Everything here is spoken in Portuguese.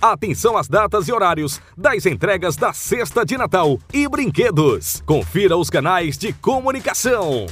Atenção às datas e horários das entregas da cesta de Natal e brinquedos. Confira os canais de comunicação.